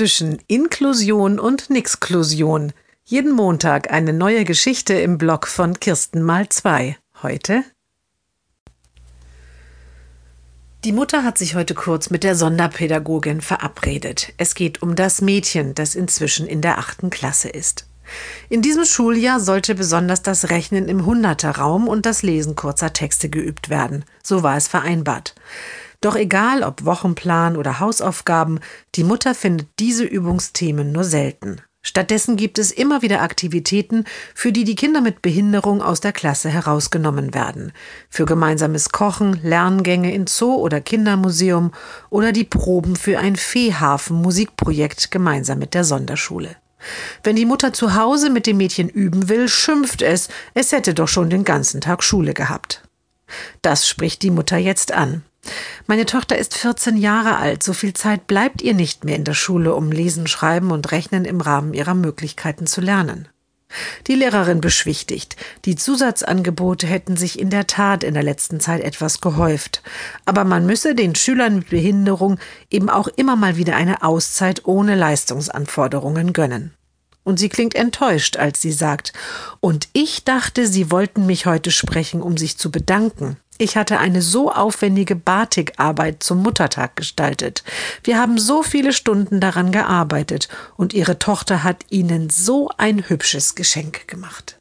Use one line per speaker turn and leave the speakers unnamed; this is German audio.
zwischen Inklusion und Nixklusion. Jeden Montag eine neue Geschichte im Blog von Kirsten mal zwei. Heute die Mutter hat sich heute kurz mit der Sonderpädagogin verabredet. Es geht um das Mädchen, das inzwischen in der achten Klasse ist. In diesem Schuljahr sollte besonders das Rechnen im Hunderterraum und das Lesen kurzer Texte geübt werden. So war es vereinbart. Doch egal ob Wochenplan oder Hausaufgaben, die Mutter findet diese Übungsthemen nur selten. Stattdessen gibt es immer wieder Aktivitäten, für die die Kinder mit Behinderung aus der Klasse herausgenommen werden. Für gemeinsames Kochen, Lerngänge in Zoo oder Kindermuseum oder die Proben für ein Feehafen-Musikprojekt gemeinsam mit der Sonderschule. Wenn die Mutter zu Hause mit dem Mädchen üben will, schimpft es, es hätte doch schon den ganzen Tag Schule gehabt. Das spricht die Mutter jetzt an. Meine Tochter ist 14 Jahre alt, so viel Zeit bleibt ihr nicht mehr in der Schule, um Lesen, Schreiben und Rechnen im Rahmen ihrer Möglichkeiten zu lernen. Die Lehrerin beschwichtigt, die Zusatzangebote hätten sich in der Tat in der letzten Zeit etwas gehäuft, aber man müsse den Schülern mit Behinderung eben auch immer mal wieder eine Auszeit ohne Leistungsanforderungen gönnen. Und sie klingt enttäuscht, als sie sagt, und ich dachte, Sie wollten mich heute sprechen, um sich zu bedanken. Ich hatte eine so aufwendige Batikarbeit zum Muttertag gestaltet. Wir haben so viele Stunden daran gearbeitet und Ihre Tochter hat Ihnen so ein hübsches Geschenk gemacht.